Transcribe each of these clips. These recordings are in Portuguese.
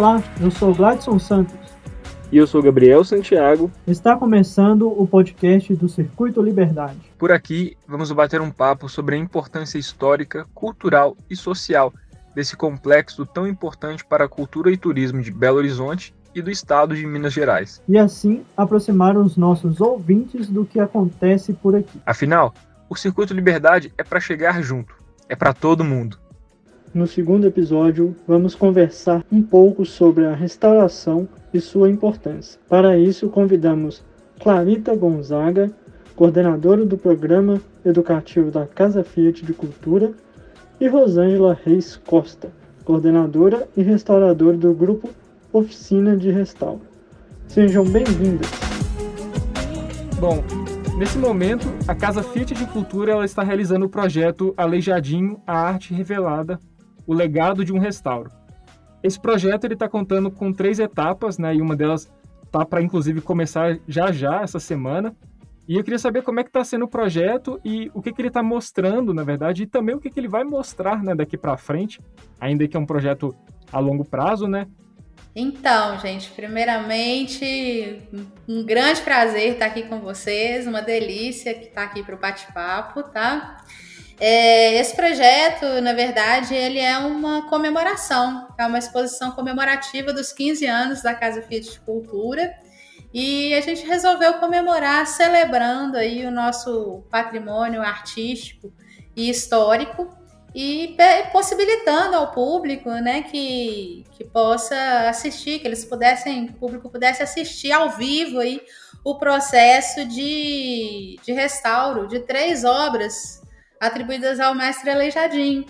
Olá, eu sou Gladson Santos. E eu sou Gabriel Santiago. Está começando o podcast do Circuito Liberdade. Por aqui, vamos bater um papo sobre a importância histórica, cultural e social desse complexo tão importante para a cultura e turismo de Belo Horizonte e do estado de Minas Gerais. E assim aproximar os nossos ouvintes do que acontece por aqui. Afinal, o Circuito Liberdade é para chegar junto, é para todo mundo. No segundo episódio, vamos conversar um pouco sobre a restauração e sua importância. Para isso, convidamos Clarita Gonzaga, coordenadora do Programa Educativo da Casa Fiat de Cultura, e Rosângela Reis Costa, coordenadora e restauradora do grupo Oficina de Restauro. Sejam bem-vindas. Bom, nesse momento, a Casa Fiat de Cultura ela está realizando o projeto Aleijadinho, a Arte Revelada, o legado de um restauro. Esse projeto ele está contando com três etapas, né? E uma delas está para inclusive começar já já essa semana. E eu queria saber como é que está sendo o projeto e o que, que ele está mostrando, na verdade, e também o que, que ele vai mostrar né, daqui para frente, ainda que é um projeto a longo prazo, né? Então, gente, primeiramente, um grande prazer estar aqui com vocês, uma delícia estar aqui para o bate-papo, tá? É, esse projeto, na verdade, ele é uma comemoração, é uma exposição comemorativa dos 15 anos da Casa Fiat de Cultura. E a gente resolveu comemorar celebrando aí o nosso patrimônio artístico e histórico e possibilitando ao público, né, que, que possa assistir, que eles pudessem, que o público pudesse assistir ao vivo aí o processo de, de restauro de três obras atribuídas ao mestre Aleijadinho.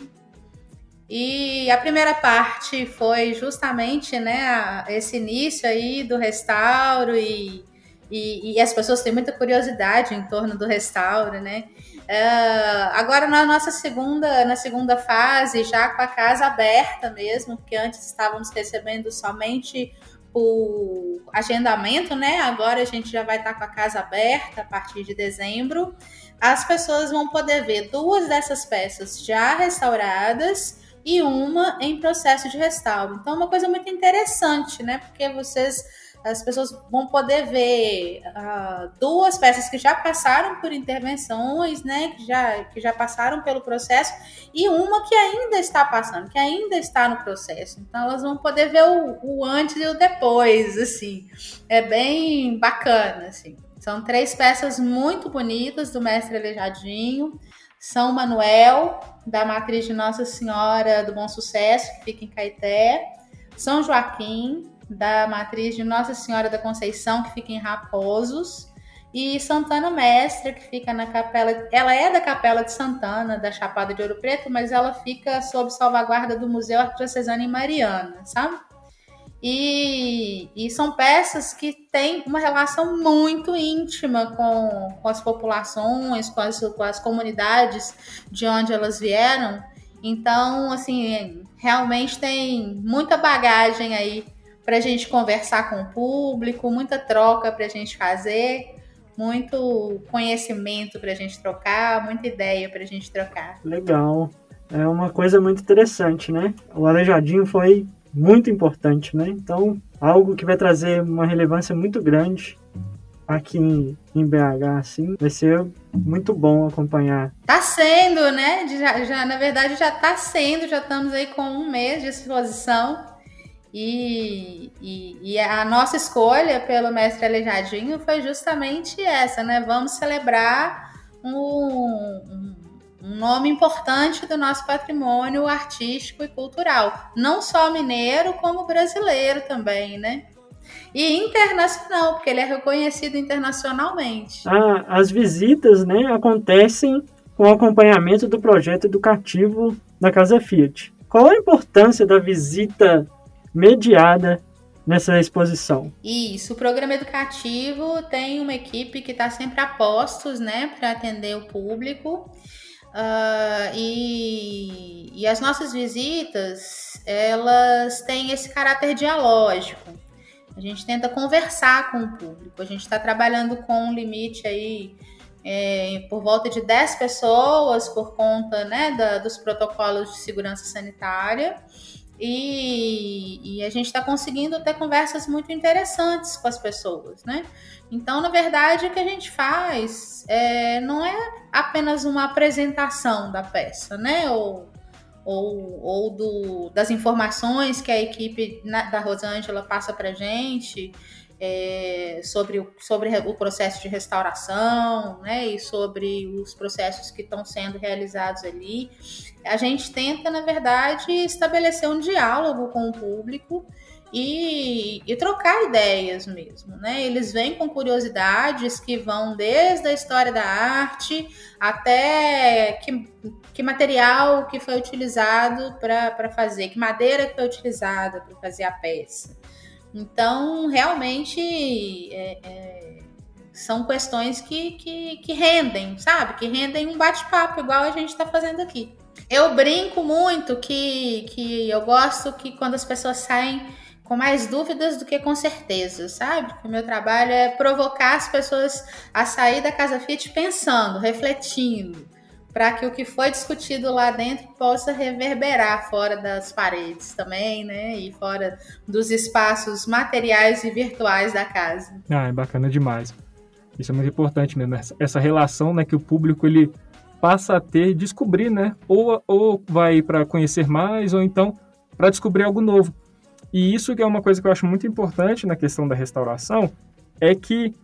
E a primeira parte foi justamente né, esse início aí do restauro e, e, e, as pessoas têm muita curiosidade em torno do restauro, né? Uh, agora na nossa segunda, na segunda fase, já com a casa aberta mesmo, porque antes estávamos recebendo somente o agendamento, né? Agora a gente já vai estar com a casa aberta a partir de dezembro as pessoas vão poder ver duas dessas peças já restauradas e uma em processo de restauro. Então, é uma coisa muito interessante, né? Porque vocês, as pessoas vão poder ver uh, duas peças que já passaram por intervenções, né? Que já, que já passaram pelo processo e uma que ainda está passando, que ainda está no processo. Então, elas vão poder ver o, o antes e o depois, assim. É bem bacana, assim. São três peças muito bonitas do mestre Aleijadinho. São Manuel, da matriz de Nossa Senhora do Bom Sucesso, que fica em Caeté. São Joaquim, da matriz de Nossa Senhora da Conceição, que fica em Raposos. E Santana Mestra, que fica na capela. Ela é da Capela de Santana, da Chapada de Ouro Preto, mas ela fica sob salvaguarda do Museu Arquidiocesano em Mariana, sabe? E, e, são peças que têm uma relação muito íntima com, com as populações, com as, com as comunidades de onde elas vieram. Então, assim, realmente tem muita bagagem aí para a gente conversar com o público, muita troca para a gente fazer, muito conhecimento para a gente trocar, muita ideia para a gente trocar. Legal. É uma coisa muito interessante, né? O Aleijadinho foi muito importante, né? Então, algo que vai trazer uma relevância muito grande aqui em, em BH, assim, vai ser muito bom acompanhar. Tá sendo, né? Já, já, na verdade, já tá sendo, já estamos aí com um mês de exposição. E, e, e a nossa escolha pelo mestre Aleijadinho foi justamente essa, né? Vamos celebrar um, um um nome importante do nosso patrimônio artístico e cultural, não só mineiro, como brasileiro também, né? E internacional, porque ele é reconhecido internacionalmente. Ah, as visitas, né, acontecem com o acompanhamento do projeto educativo da Casa Fiat. Qual a importância da visita mediada nessa exposição? Isso, o programa educativo tem uma equipe que está sempre a postos, né, para atender o público. Uh, e, e, as nossas visitas, elas têm esse caráter dialógico. A gente tenta conversar com o público. A gente está trabalhando com um limite aí é, por volta de 10 pessoas por conta né, da, dos protocolos de segurança sanitária. E, e a gente está conseguindo ter conversas muito interessantes com as pessoas, né? Então, na verdade, o que a gente faz é, não é apenas uma apresentação da peça, né? Ou, ou, ou do, das informações que a equipe na, da Rosângela passa para gente é, sobre, o, sobre o processo de restauração, né? E sobre os processos que estão sendo realizados ali. A gente tenta, na verdade, estabelecer um diálogo com o público e, e, trocar ideias mesmo, né? Eles vêm com curiosidades que vão desde a história da arte até que, que material que foi utilizado para fazer, que madeira que foi utilizada para fazer a peça. Então, realmente é, é, são questões que, que, que rendem, sabe? Que rendem um bate-papo igual a gente está fazendo aqui. Eu brinco muito que, que eu gosto que quando as pessoas saem com mais dúvidas do que com certeza, sabe? O meu trabalho é provocar as pessoas a sair da Casa Fit pensando, refletindo, para que o que foi discutido lá dentro possa reverberar fora das paredes também, né? E fora dos espaços materiais e virtuais da casa. Ah, é bacana demais. Isso é muito importante mesmo, essa relação, né, que o público ele passa a ter, descobrir, né? Ou, ou vai para conhecer mais, ou então para descobrir algo novo. E isso que é uma coisa que eu acho muito importante na questão da restauração, é que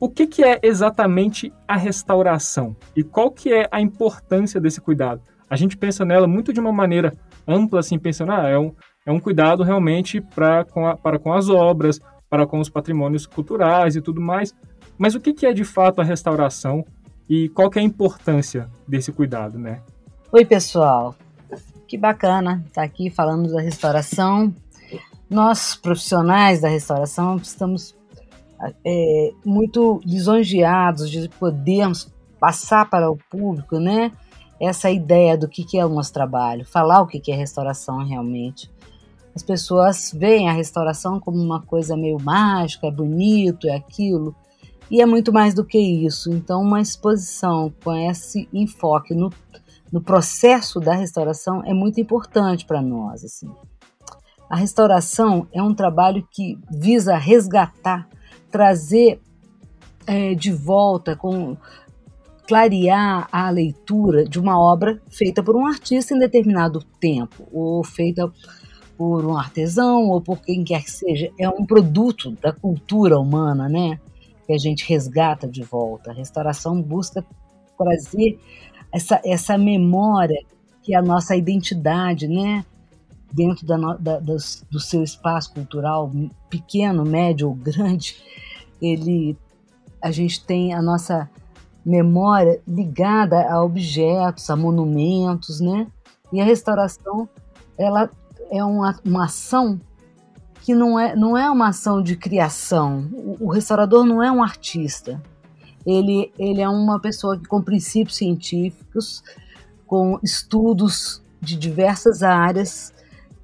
o que, que é exatamente a restauração e qual que é a importância desse cuidado? A gente pensa nela muito de uma maneira ampla, assim, pensando, ah, é um, é um cuidado realmente pra, com a, para com as obras, para com os patrimônios culturais e tudo mais. Mas o que, que é de fato a restauração e qual que é a importância desse cuidado, né? Oi, pessoal. Que bacana estar aqui falando da restauração nós, profissionais da restauração, estamos é, muito lisonjeados de podermos passar para o público, né? Essa ideia do que, é o nosso trabalho, falar o que, é restauração realmente. As pessoas veem a restauração como uma coisa meio mágica, é bonito, é aquilo, e é muito mais do que isso. Então, uma exposição com esse enfoque no, no processo da restauração é muito importante para nós, assim. A restauração é um trabalho que visa resgatar, trazer é, de volta, com clarear a leitura de uma obra feita por um artista em determinado tempo, ou feita por um artesão, ou por quem quer que seja. É um produto da cultura humana, né? Que a gente resgata de volta. A restauração busca trazer essa, essa memória que é a nossa identidade, né? Dentro da, da, das, do seu espaço cultural, pequeno, médio ou grande, ele, a gente tem a nossa memória ligada a objetos, a monumentos, né? E a restauração, ela é uma, uma ação que não é, não é uma ação de criação. O, o restaurador não é um artista. Ele, ele é uma pessoa que, com princípios científicos, com estudos de diversas áreas,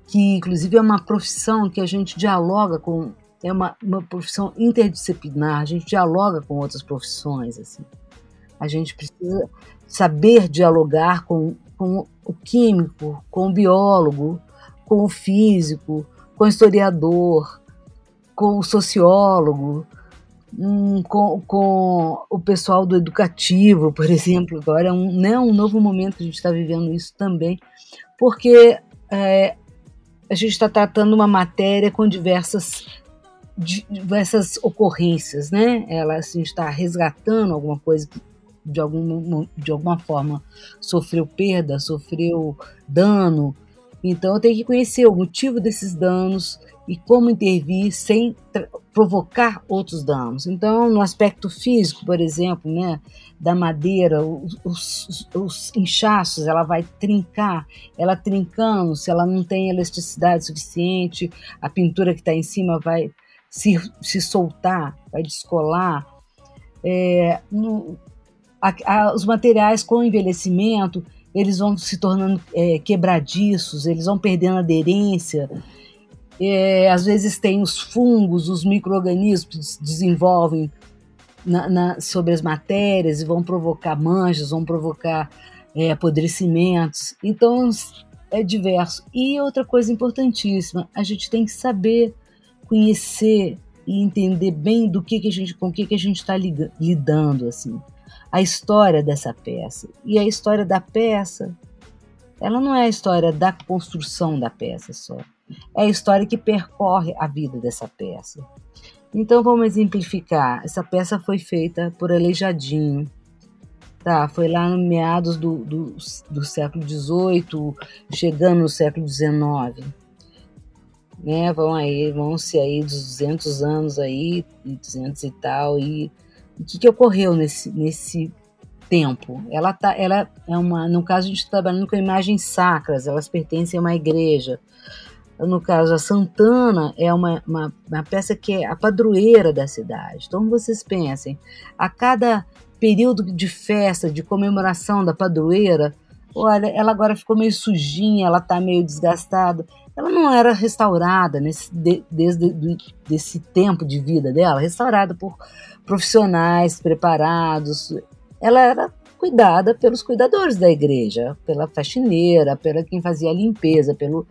que inclusive é uma profissão que a gente dialoga com, é uma, uma profissão interdisciplinar, a gente dialoga com outras profissões, assim. A gente precisa saber dialogar com, com o químico, com o biólogo, com o físico, com o historiador, com o sociólogo, hum, com, com o pessoal do educativo, por exemplo. Agora é um, né, um novo momento a gente está vivendo isso também, porque é, a gente está tratando uma matéria com diversas diversas ocorrências, né? Ela assim, está resgatando alguma coisa que de, algum, de alguma forma sofreu perda, sofreu dano. Então eu tenho que conhecer o motivo desses danos e como intervir sem provocar outros danos. Então, no aspecto físico, por exemplo, né, da madeira, os, os, os, inchaços, ela vai trincar, ela trincando, se ela não tem elasticidade suficiente, a pintura que está em cima vai se, se soltar, vai descolar. É, no, a, a, os materiais com envelhecimento, eles vão se tornando é, quebradiços, eles vão perdendo aderência. É, às vezes tem os fungos, os micro-organismos desenvolvem na, na, sobre as matérias e vão provocar manchas, vão provocar é, apodrecimentos. Então, é diverso. E outra coisa importantíssima, a gente tem que saber conhecer e entender bem do que, que a gente, com o que, que a gente está lidando, assim. A história dessa peça. E a história da peça, ela não é a história da construção da peça só. É a história que percorre a vida dessa peça. Então vamos exemplificar. Essa peça foi feita por Aleijadinho. Tá, foi lá no meados do, do, do século XVIII, chegando no século XIX né? Vão aí, vão se aí dos 200 anos aí, 200 e tal, e o que, que ocorreu nesse, nesse tempo? Ela tá, ela é uma, no caso a gente está trabalhando com imagens sacras, elas pertencem a uma igreja. No caso, a Santana é uma, uma, uma peça que é a padroeira da cidade. Então vocês pensem, a cada período de festa, de comemoração da padroeira, olha, ela agora ficou meio sujinha, ela está meio desgastada ela não era restaurada nesse, de, desde do, desse tempo de vida dela, restaurada por profissionais preparados. Ela era cuidada pelos cuidadores da igreja, pela faxineira, pela quem fazia a limpeza, pelo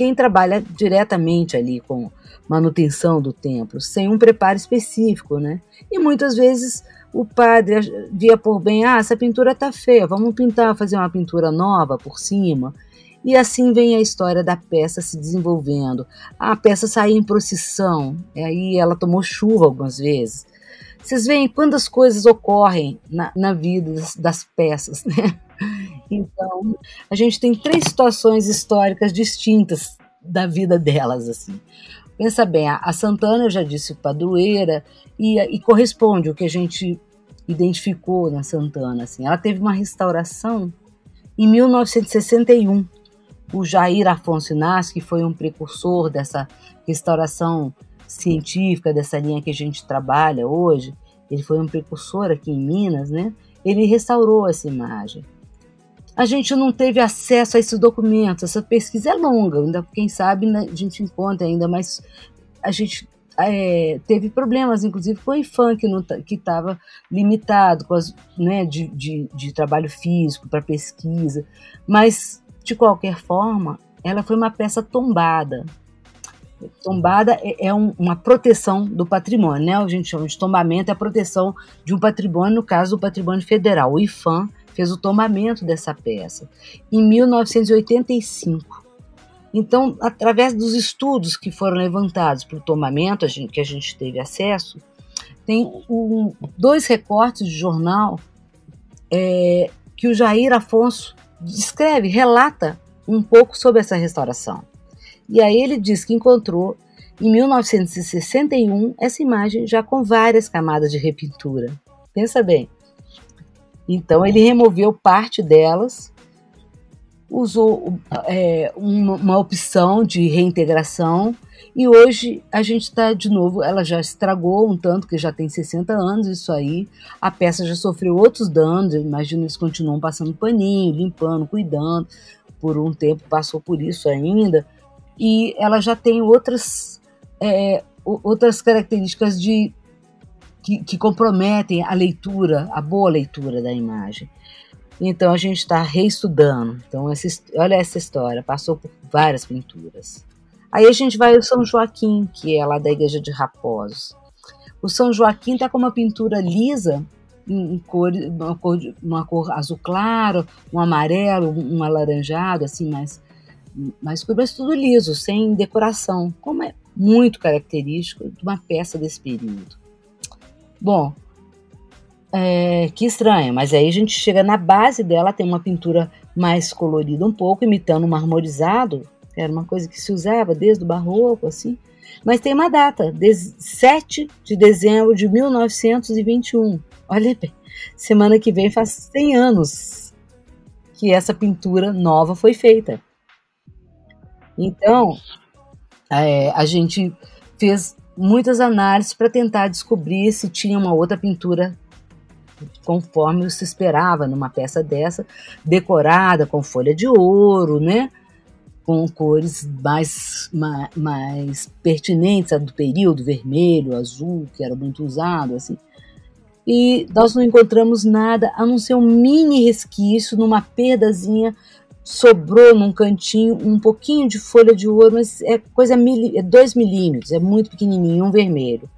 quem trabalha diretamente ali com manutenção do templo, sem um preparo específico, né? E muitas vezes o padre via por bem, ah, essa pintura tá feia, vamos pintar, fazer uma pintura nova por cima. E assim vem a história da peça se desenvolvendo. A peça saiu em procissão, aí ela tomou chuva algumas vezes. Vocês veem quantas coisas ocorrem na, na vida das, das peças, né? Então, a gente tem três situações históricas distintas da vida delas, assim. Pensa bem, a, Santana, eu já disse, padroeira, e, e corresponde o que a gente identificou na Santana, assim. Ela teve uma restauração em 1961, o Jair Afonso Inácio, que foi um precursor dessa restauração científica, dessa linha que a gente trabalha hoje, ele foi um precursor aqui em Minas, né? Ele restaurou essa imagem. A gente não teve acesso a esses documentos, essa pesquisa é longa, ainda quem sabe né, a gente encontra ainda, mas a gente é, teve problemas, inclusive com o IFAM, que estava limitado com as, né, de, de, de trabalho físico para pesquisa, mas de qualquer forma, ela foi uma peça tombada. Tombada é, é um, uma proteção do patrimônio, né? A gente chama de tombamento, é a proteção de um patrimônio, no caso do patrimônio federal. O IFAM fez o tombamento dessa peça em 1985. Então, através dos estudos que foram levantados para o tombamento, a gente, que a gente teve acesso, tem um, dois recortes de jornal é, que o Jair Afonso descreve, relata um pouco sobre essa restauração. E aí ele diz que encontrou em 1961 essa imagem já com várias camadas de repintura. Pensa bem. Então ele removeu parte delas, usou é, uma, uma opção de reintegração e hoje a gente está de novo, ela já estragou um tanto, que já tem 60 anos isso aí. A peça já sofreu outros danos, imagino eles continuam passando paninho, limpando, cuidando. Por um tempo passou por isso ainda. E ela já tem outras, é, outras características de que, que, comprometem a leitura, a boa leitura da imagem. Então a gente está reestudando. Então, essa, olha essa história, passou por várias pinturas. Aí a gente vai ao São Joaquim, que é lá da igreja de Raposos. O São Joaquim está com uma pintura lisa, em cor, uma, cor, uma cor azul claro, um amarelo, um alaranjado, assim, mais, mais mas tudo liso, sem decoração, como é muito característico de uma peça desse período. Bom, é, que estranho, mas aí a gente chega na base dela, tem uma pintura mais colorida um pouco, imitando um marmorizado, era uma coisa que se usava desde o barroco, assim. Mas tem uma data, 7 de dezembro de 1921. Olha bem, semana que vem faz 100 anos que essa pintura nova foi feita. Então, é, a gente fez muitas análises para tentar descobrir se tinha uma outra pintura conforme se esperava numa peça dessa, decorada com folha de ouro, né? com cores mais, mais, mais pertinentes do período, vermelho, azul, que era muito usado, assim. E nós não encontramos nada a não ser um mini resquício numa perdazinha sobrou num cantinho um pouquinho de folha de ouro, mas é coisa mili, é 2 milímetros, é muito pequenininho, um vermelho.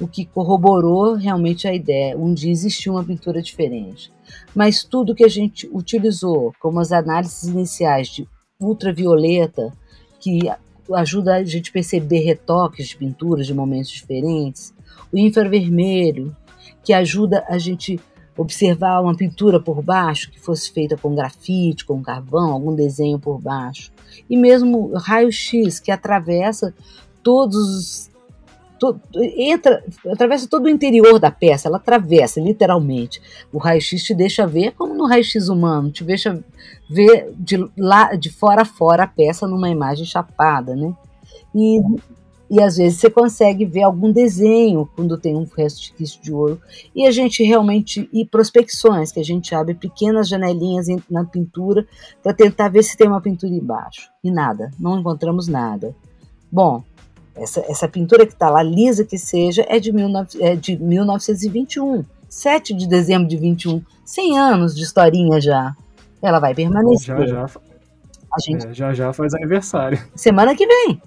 O que corroborou realmente a ideia. Um dia existiu uma pintura diferente. Mas tudo que a gente utilizou, como as análises iniciais de ultravioleta, que ajuda a gente a perceber retoques de pinturas de momentos diferentes, o infravermelho, que ajuda a gente observar uma pintura por baixo que fosse feita com grafite, com carvão, algum desenho por baixo. E mesmo raio-x que atravessa todos to, entra, atravessa todo o interior da peça, ela atravessa literalmente. O raio-x te deixa ver como no raio-x humano, te deixa ver de lá de fora a fora a peça numa imagem chapada, né? E e às vezes você consegue ver algum desenho quando tem um resquício de ouro. E a gente realmente, e prospecções, que a gente abre pequenas janelinhas na pintura para tentar ver se tem uma pintura embaixo. E nada, não encontramos nada. Bom, essa, essa pintura que está lá, lisa que seja, é de, 19, é de 1921, 7 de dezembro de 21, 100 anos de historinha já. Ela vai permanecer. Já já, a gente, é, já, já faz aniversário. Semana que vem.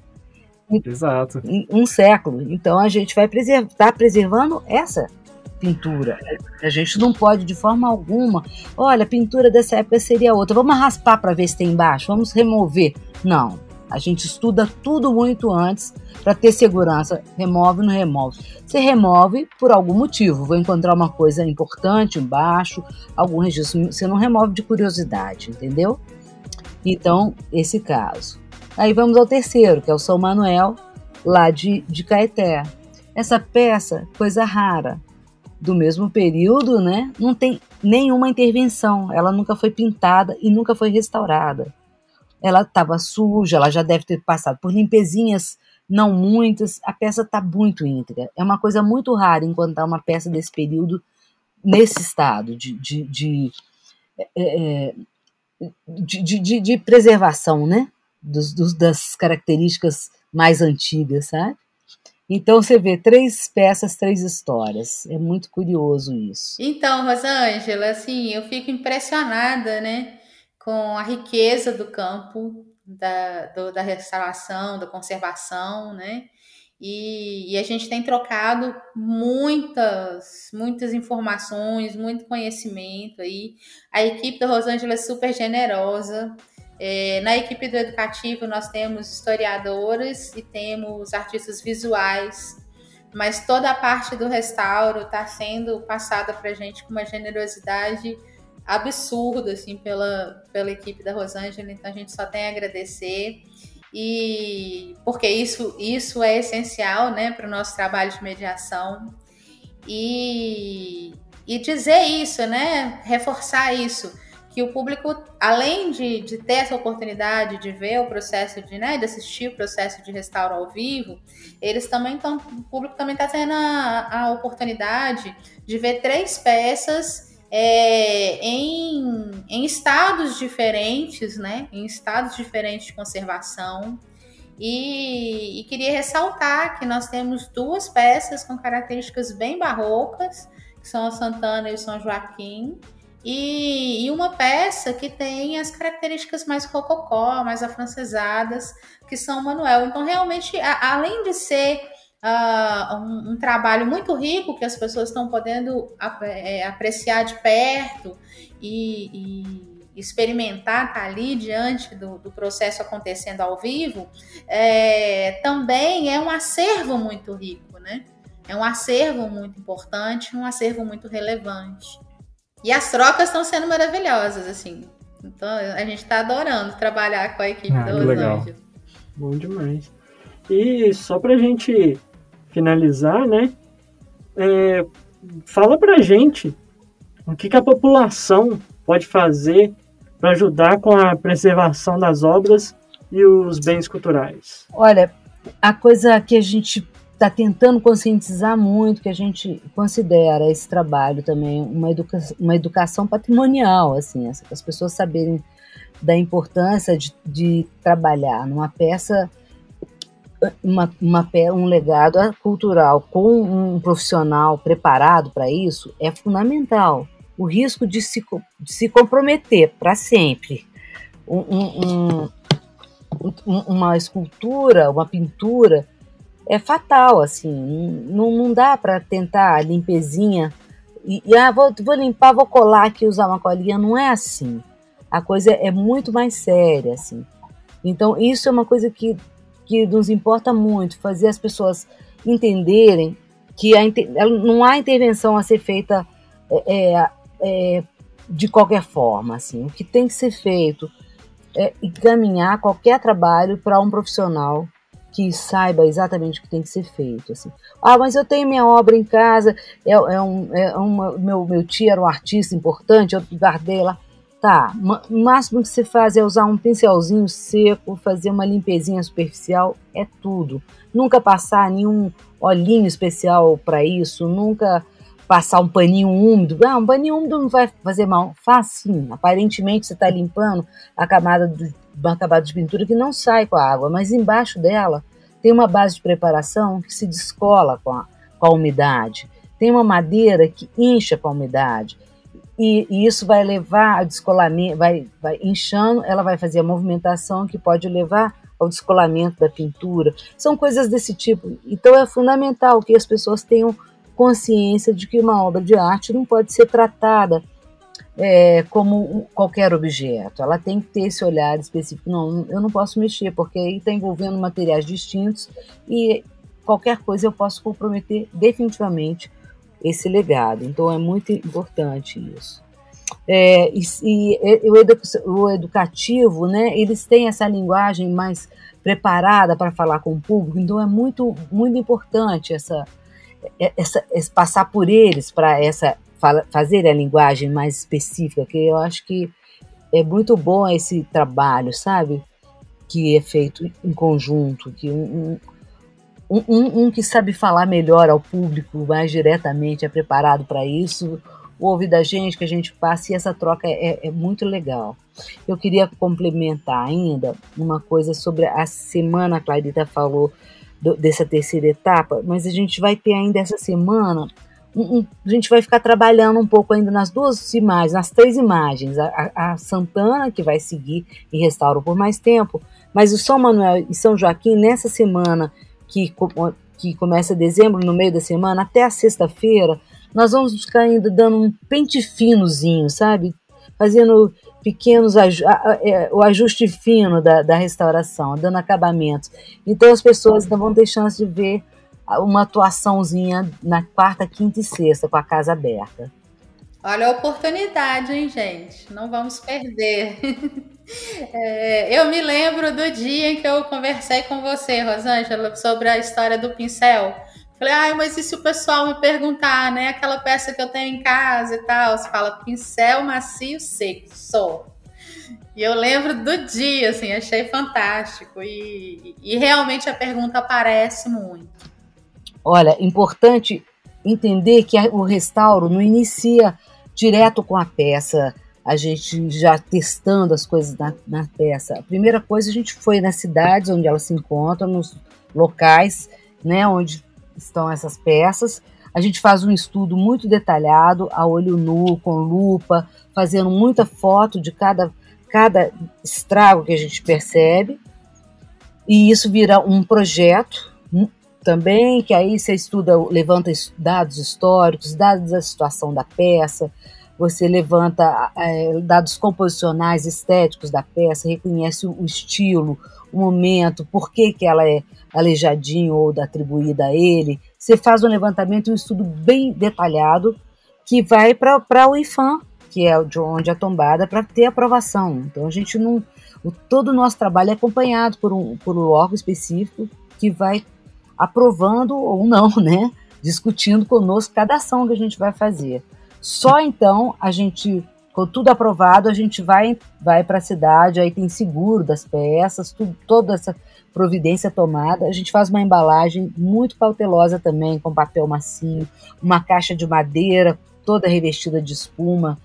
Exato. Um século. Então a gente vai estar tá preservando essa pintura. A gente não pode de forma alguma, olha, a pintura dessa época seria outra. Vamos raspar para ver se tem embaixo, vamos remover. Não. A gente estuda tudo muito antes para ter segurança. Remove, não remove. Você remove por algum motivo. Vou encontrar uma coisa importante embaixo, algum registro. Você não remove de curiosidade, entendeu? Então, esse caso. Aí vamos ao terceiro, que é o São Manuel, lá de, de Caeté. Essa peça, coisa rara, do mesmo período, né? Não tem nenhuma intervenção. Ela nunca foi pintada e nunca foi restaurada. Ela estava suja, ela já deve ter passado por limpezinhas, não muitas. A peça está muito íntegra. É uma coisa muito rara encontrar uma peça desse período nesse estado de, de, de, é, é de, de, de preservação, né? Dos, dos, das características mais antigas, sabe? Então você vê três peças, três histórias. É muito curioso isso. Então, Rosângela, assim, eu fico impressionada, né, com a riqueza do campo da, do, da restauração, da conservação, né? E, e, a gente tem trocado muitas, muitas informações, muito conhecimento aí. A equipe da Rosângela é super generosa. É, na equipe do educativo, nós temos historiadores e temos artistas visuais, mas toda a parte do restauro está sendo passada para a gente com uma generosidade absurda assim, pela, pela equipe da Rosângela, então a gente só tem a agradecer. E porque isso, isso é essencial né, para o nosso trabalho de mediação. E, e dizer isso, né? Reforçar isso que o público, além de, de ter essa oportunidade de ver o processo de, né, de assistir o processo de restauro ao vivo, eles também estão, o público também está tendo a, a, oportunidade de ver três peças é, em, em estados diferentes, né, em estados diferentes de conservação. E, e queria ressaltar que nós temos duas peças com características bem barrocas, que são a Santana e o São Joaquim, e, e, uma peça que tem as características mais rococó, mais afrancesadas, que são Manuel. Então, realmente, a, além de ser uh, um, um, trabalho muito rico, que as pessoas estão podendo é, apreciar de perto e, e experimentar, estar tá ali diante do, do, processo acontecendo ao vivo, é, também é um acervo muito rico, né? É um acervo muito importante, um acervo muito relevante. E as trocas estão sendo maravilhosas, assim. Então a gente está adorando trabalhar com a equipe ah, do legal. Bom demais. E só para a gente finalizar, né? É, fala pra gente o que, que a população pode fazer para ajudar com a preservação das obras e os bens culturais. Olha, a coisa que a gente está tentando conscientizar muito que a gente considera esse trabalho também uma, educa uma educação patrimonial, assim, as pessoas saberem da importância de, de trabalhar numa peça, uma, uma, um legado cultural com um profissional preparado para isso é fundamental. O risco de se, de se comprometer para sempre um, um, uma escultura, uma pintura, é fatal, assim, não, não dá para tentar limpezinha e, e ah, vou, vou limpar, vou colar aqui, usar uma colinha, não é assim. A coisa é muito mais séria, assim. Então, isso é uma coisa que, que nos importa muito, fazer as pessoas entenderem que a, não há intervenção a ser feita é, é, é, de qualquer forma. Assim. O que tem que ser feito é encaminhar qualquer trabalho para um profissional que saiba exatamente o que tem que ser feito. Assim. Ah, mas eu tenho minha obra em casa, é, é um, é uma, meu, meu tio era um artista importante, eu guardei lá. Tá, o máximo que você faz é usar um pincelzinho seco, fazer uma limpezinha superficial, é tudo. Nunca passar nenhum olhinho especial para isso, nunca passar um paninho úmido. Ah, um paninho úmido não vai fazer mal. Faz sim. Aparentemente você está limpando a camada de uma camada de pintura que não sai com a água, mas embaixo dela tem uma base de preparação que se descola com a, com a umidade. Tem uma madeira que incha com a umidade e, e, isso vai levar ao descolamento, vai, vai inchando, ela vai fazer a movimentação que pode levar ao descolamento da pintura. São coisas desse tipo. Então é fundamental que as pessoas tenham consciência de que uma obra de arte não pode ser tratada é, como qualquer objeto. Ela tem que ter esse olhar específico. Não, eu não posso mexer, porque aí está envolvendo materiais distintos e qualquer coisa eu posso comprometer definitivamente esse legado. Então é muito importante isso. É, e, e o, edu, o, educativo, né, eles têm essa linguagem mais preparada para falar com o público, então é muito, muito importante essa, é, essa, essa passar por eles para essa fazer a linguagem mais específica, que eu acho que é muito bom esse trabalho, sabe? Que é feito em conjunto, que um, um, um, um, que sabe falar melhor ao público mais diretamente, é preparado para isso, ouve da gente, que a gente passa, e essa troca é, é muito legal. Eu queria complementar ainda uma coisa sobre a semana, a Clarita falou do, dessa terceira etapa, mas a gente vai ter ainda essa semana, um, a gente vai ficar trabalhando um pouco ainda nas duas imagens, nas três imagens, a, a, Santana, que vai seguir e restaura por mais tempo, mas o São Manuel e São Joaquim, nessa semana, que, que começa dezembro, no meio da semana, até a sexta-feira, nós vamos ficar ainda dando um pente finozinho, sabe? Fazendo pequenos é, o ajuste fino da, da restauração, dando acabamentos. Então as pessoas vão ter chance de ver uma atuaçãozinha na quarta, quinta e sexta com a casa aberta. Olha a oportunidade, hein, gente? Não vamos perder. É, eu me lembro do dia em que eu conversei com você, Rosângela, sobre a história do pincel. Falei, ai, mas e se o pessoal me perguntar, né? Aquela peça que eu tenho em casa e tal. Você fala pincel macio seco, só. E eu lembro do dia, assim, achei fantástico. E, e realmente a pergunta aparece muito. Olha, importante entender que o restauro não inicia direto com a peça a gente já testando as coisas na, na, peça. A primeira coisa, a gente foi nas cidades onde elas se encontram, nos locais né, onde estão essas peças. A gente faz um estudo muito detalhado, a olho nu, com lupa, fazendo muita foto de cada, cada estrago que a gente percebe. E isso vira um projeto também, que aí você estuda, levanta dados históricos, dados da situação da peça, você levanta é, dados composicionais, estéticos da peça, reconhece o estilo, o momento, por que, que ela é aleijadinho ou atribuída a ele. Você faz um levantamento, um estudo bem detalhado que vai para o IFAM, que é de onde é tombada, para ter aprovação. Então a gente não. O, todo o nosso trabalho é acompanhado por um, por um órgão específico que vai aprovando ou não, né? Discutindo conosco cada ação que a gente vai fazer. Só então a gente, com tudo aprovado, a gente vai, vai para a cidade, aí tem seguro das peças, tudo, toda essa providência tomada. A gente faz uma embalagem muito cautelosa também, com papel macio, uma caixa de madeira toda revestida de espuma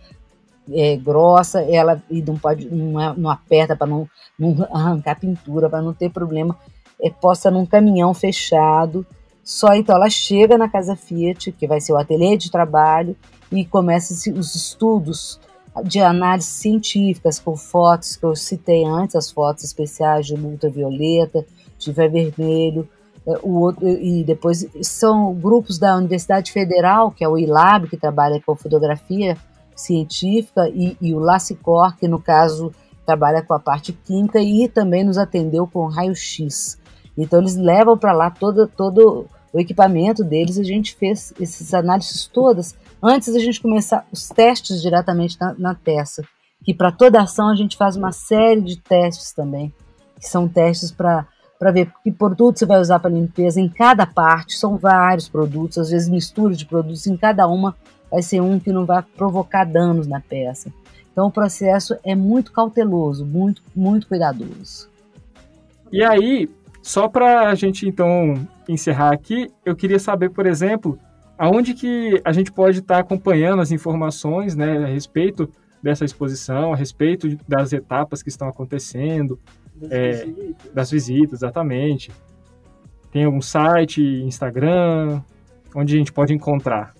é, grossa, ela e não pode não, é, não aperta para não, não arrancar pintura, para não ter problema. É posta num caminhão fechado. Só então ela chega na casa Fiat, que vai ser o ateliê de trabalho, e começa os estudos de análises científicas com fotos que eu citei antes, as fotos especiais de ultravioleta, de vermelho, é, o outro, e depois são grupos da Universidade Federal, que é o ILAB, que trabalha com fotografia científica, e, e o LACICOR, que no caso trabalha com a parte química e também nos atendeu com raio-x. Então eles levam para lá todo, todo o equipamento deles, a gente fez essas análises todas antes da gente começar os testes diretamente na, na peça. Que para toda ação a gente faz uma série de testes também, que são testes para para ver que produto você vai usar para limpeza em cada parte. São vários produtos, às vezes mistura de produtos em cada uma vai ser um que não vai provocar danos na peça. Então o processo é muito cauteloso, muito muito cuidadoso. E aí, só para a gente então encerrar aqui, eu queria saber, por exemplo, aonde que a gente pode estar tá acompanhando as informações, né, a respeito dessa exposição, a respeito das etapas que estão acontecendo, das, é, visitas. das visitas, exatamente. Tem algum site, Instagram, onde a gente pode encontrar?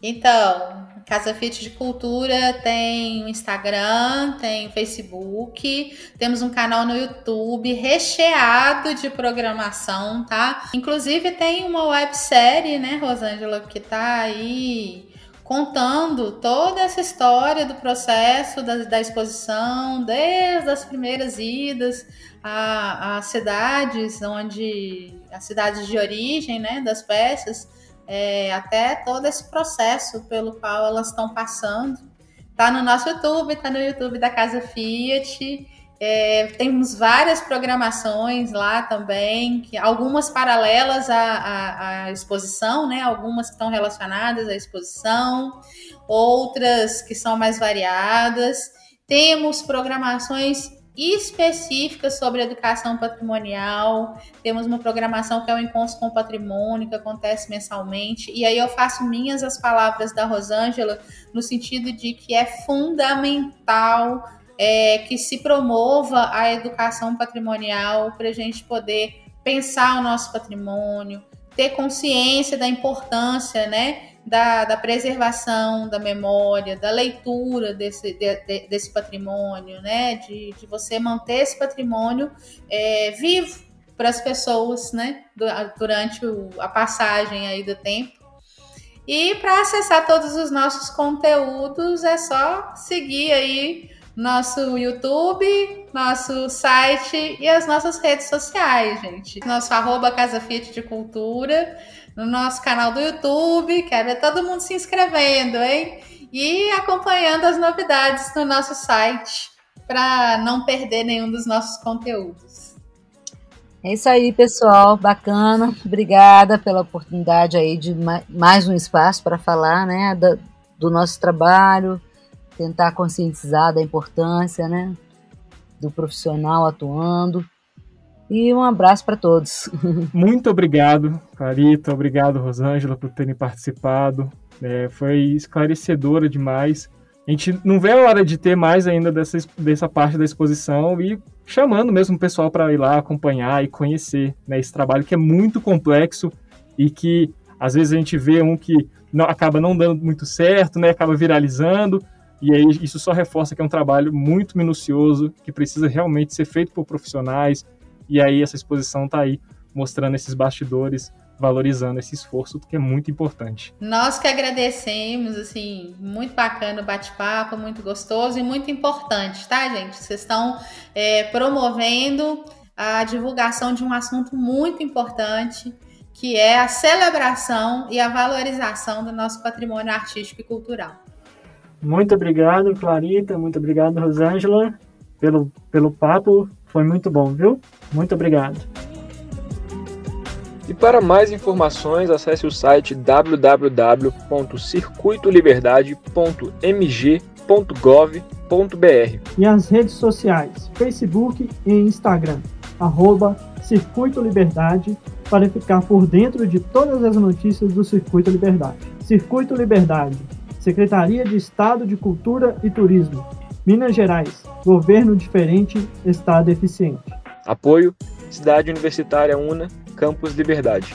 Então, Casa Fit de Cultura tem Instagram, tem Facebook, temos um canal no YouTube recheado de programação, tá? Inclusive tem uma websérie, né, Rosângela, que tá aí contando toda essa história do processo da, da exposição, desde as primeiras idas às cidades onde as cidades de origem, né, das peças, é, até todo esse processo pelo qual elas estão passando. Tá no nosso YouTube, tá no YouTube da Casa Fiat. É, temos várias programações lá também, que, algumas paralelas à, à, à, exposição, né? algumas que estão relacionadas à exposição, outras que são mais variadas. Temos programações específicas sobre educação patrimonial. Temos uma programação que é o Encontro com o Patrimônio, que acontece mensalmente. E aí eu faço minhas as palavras da Rosângela, no sentido de que é fundamental é, que se promova a educação patrimonial para a gente poder pensar o nosso patrimônio, ter consciência da importância, né, da, da preservação da memória, da leitura desse, de, de, desse patrimônio, né, de, de você manter esse patrimônio é, vivo para as pessoas, né, durante o, a passagem aí do tempo. E para acessar todos os nossos conteúdos é só seguir aí nosso YouTube, nosso site e as nossas redes sociais, gente. Nosso arroba Casa Fiat de Cultura, no nosso canal do YouTube, quero ver todo mundo se inscrevendo, hein? E acompanhando as novidades no nosso site para não perder nenhum dos nossos conteúdos. É isso aí, pessoal, bacana. Obrigada pela oportunidade aí de mais um espaço para falar, né, do, do nosso trabalho, tentar conscientizar da importância, né, do profissional atuando. E um abraço para todos. Muito obrigado, Clarita. Obrigado, Rosângela, por terem participado. É, foi esclarecedora demais. A gente não vê a hora de ter mais ainda dessa, dessa parte da exposição e chamando mesmo o pessoal para ir lá acompanhar e conhecer né, esse trabalho que é muito complexo e que às vezes a gente vê um que não, acaba não dando muito certo, né, acaba viralizando, e aí isso só reforça que é um trabalho muito minucioso, que precisa realmente ser feito por profissionais. E aí essa exposição está aí mostrando esses bastidores, valorizando esse esforço que é muito importante. Nós que agradecemos, assim, muito bacana o bate-papo, muito gostoso e muito importante, tá, gente? Vocês estão é, promovendo a divulgação de um assunto muito importante, que é a celebração e a valorização do nosso patrimônio artístico e cultural. Muito obrigado, Clarita. Muito obrigado, Rosângela, pelo, pelo papo. Foi muito bom, viu? Muito obrigado. E para mais informações, acesse o site www.circuitoliberdade.mg.gov.br e as redes sociais, Facebook e Instagram, arroba Circuito Liberdade, para ficar por dentro de todas as notícias do Circuito Liberdade. Circuito Liberdade Secretaria de Estado de Cultura e Turismo, Minas Gerais, Governo Diferente, Estado Eficiente. Apoio, Cidade Universitária UNA, Campus Liberdade.